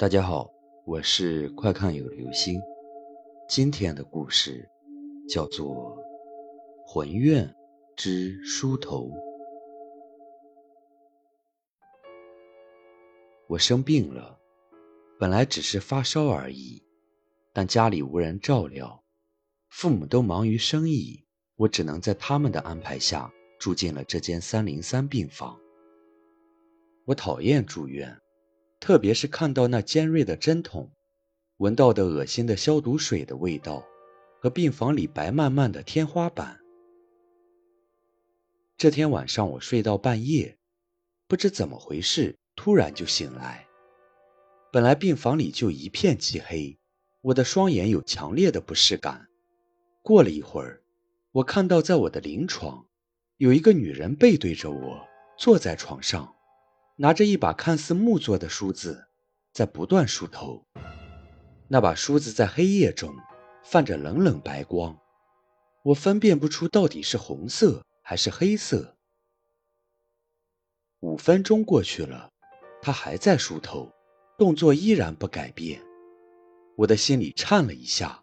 大家好，我是快看有流星。今天的故事叫做《魂怨之梳头》。我生病了，本来只是发烧而已，但家里无人照料，父母都忙于生意，我只能在他们的安排下住进了这间三零三病房。我讨厌住院，特别是看到那尖锐的针筒，闻到的恶心的消毒水的味道，和病房里白漫漫的天花板。这天晚上我睡到半夜，不知怎么回事，突然就醒来。本来病房里就一片漆黑，我的双眼有强烈的不适感。过了一会儿，我看到在我的临床，有一个女人背对着我坐在床上。拿着一把看似木做的梳子，在不断梳头。那把梳子在黑夜中泛着冷冷白光，我分辨不出到底是红色还是黑色。五分钟过去了，他还在梳头，动作依然不改变。我的心里颤了一下，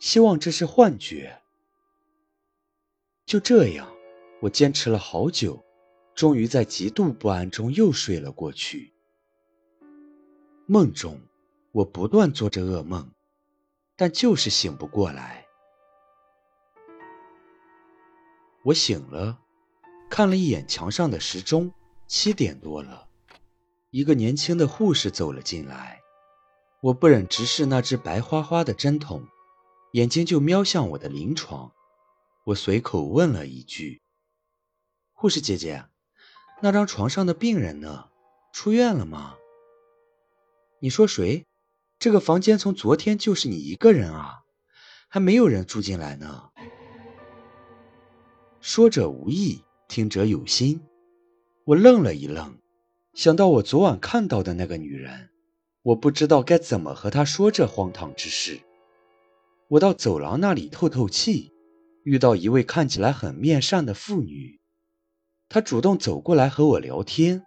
希望这是幻觉。就这样，我坚持了好久。终于在极度不安中又睡了过去。梦中，我不断做着噩梦，但就是醒不过来。我醒了，看了一眼墙上的时钟，七点多了。一个年轻的护士走了进来，我不忍直视那只白花花的针筒，眼睛就瞄向我的临床。我随口问了一句：“护士姐姐。”那张床上的病人呢？出院了吗？你说谁？这个房间从昨天就是你一个人啊，还没有人住进来呢。说者无意，听者有心。我愣了一愣，想到我昨晚看到的那个女人，我不知道该怎么和她说这荒唐之事。我到走廊那里透透气，遇到一位看起来很面善的妇女。他主动走过来和我聊天，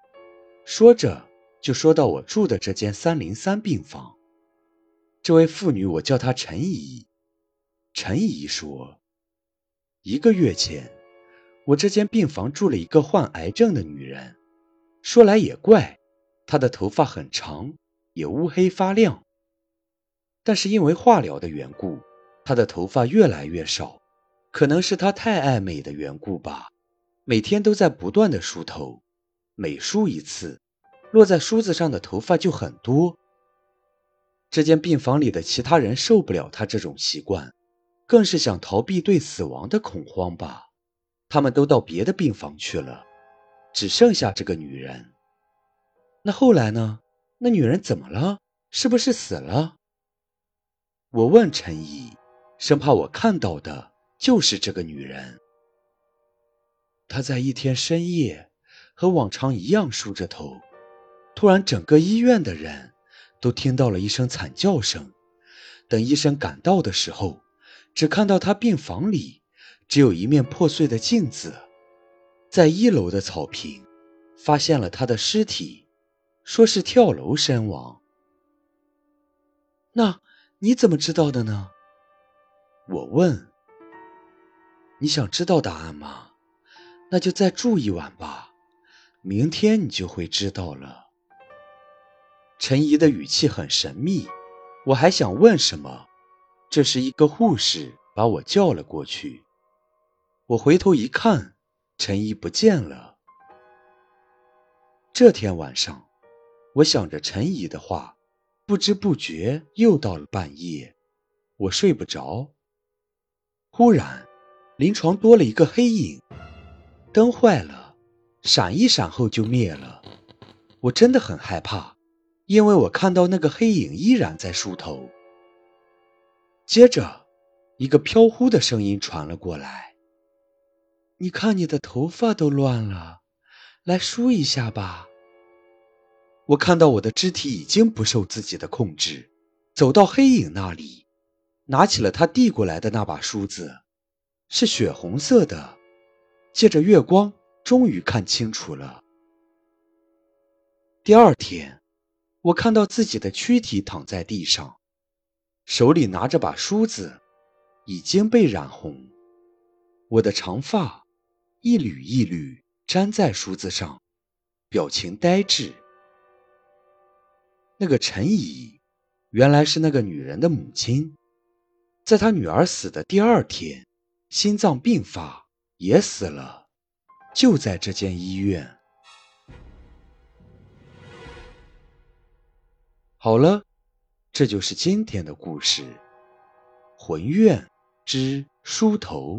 说着就说到我住的这间三零三病房。这位妇女，我叫她陈姨。陈姨说，一个月前，我这间病房住了一个患癌症的女人。说来也怪，她的头发很长，也乌黑发亮。但是因为化疗的缘故，她的头发越来越少，可能是她太爱美的缘故吧。每天都在不断的梳头，每梳一次，落在梳子上的头发就很多。这间病房里的其他人受不了他这种习惯，更是想逃避对死亡的恐慌吧。他们都到别的病房去了，只剩下这个女人。那后来呢？那女人怎么了？是不是死了？我问陈怡，生怕我看到的就是这个女人。他在一天深夜和往常一样梳着头，突然，整个医院的人都听到了一声惨叫声。等医生赶到的时候，只看到他病房里只有一面破碎的镜子，在一楼的草坪发现了他的尸体，说是跳楼身亡。那你怎么知道的呢？我问。你想知道答案吗？那就再住一晚吧，明天你就会知道了。陈怡的语气很神秘，我还想问什么，这时一个护士把我叫了过去。我回头一看，陈怡不见了。这天晚上，我想着陈怡的话，不知不觉又到了半夜，我睡不着。忽然，临床多了一个黑影。灯坏了，闪一闪后就灭了。我真的很害怕，因为我看到那个黑影依然在梳头。接着，一个飘忽的声音传了过来：“你看你的头发都乱了，来梳一下吧。”我看到我的肢体已经不受自己的控制，走到黑影那里，拿起了他递过来的那把梳子，是血红色的。借着月光，终于看清楚了。第二天，我看到自己的躯体躺在地上，手里拿着把梳子，已经被染红。我的长发一缕一缕粘在梳子上，表情呆滞。那个陈姨，原来是那个女人的母亲，在她女儿死的第二天，心脏病发也死了，就在这间医院。好了，这就是今天的故事，《魂怨之梳头》。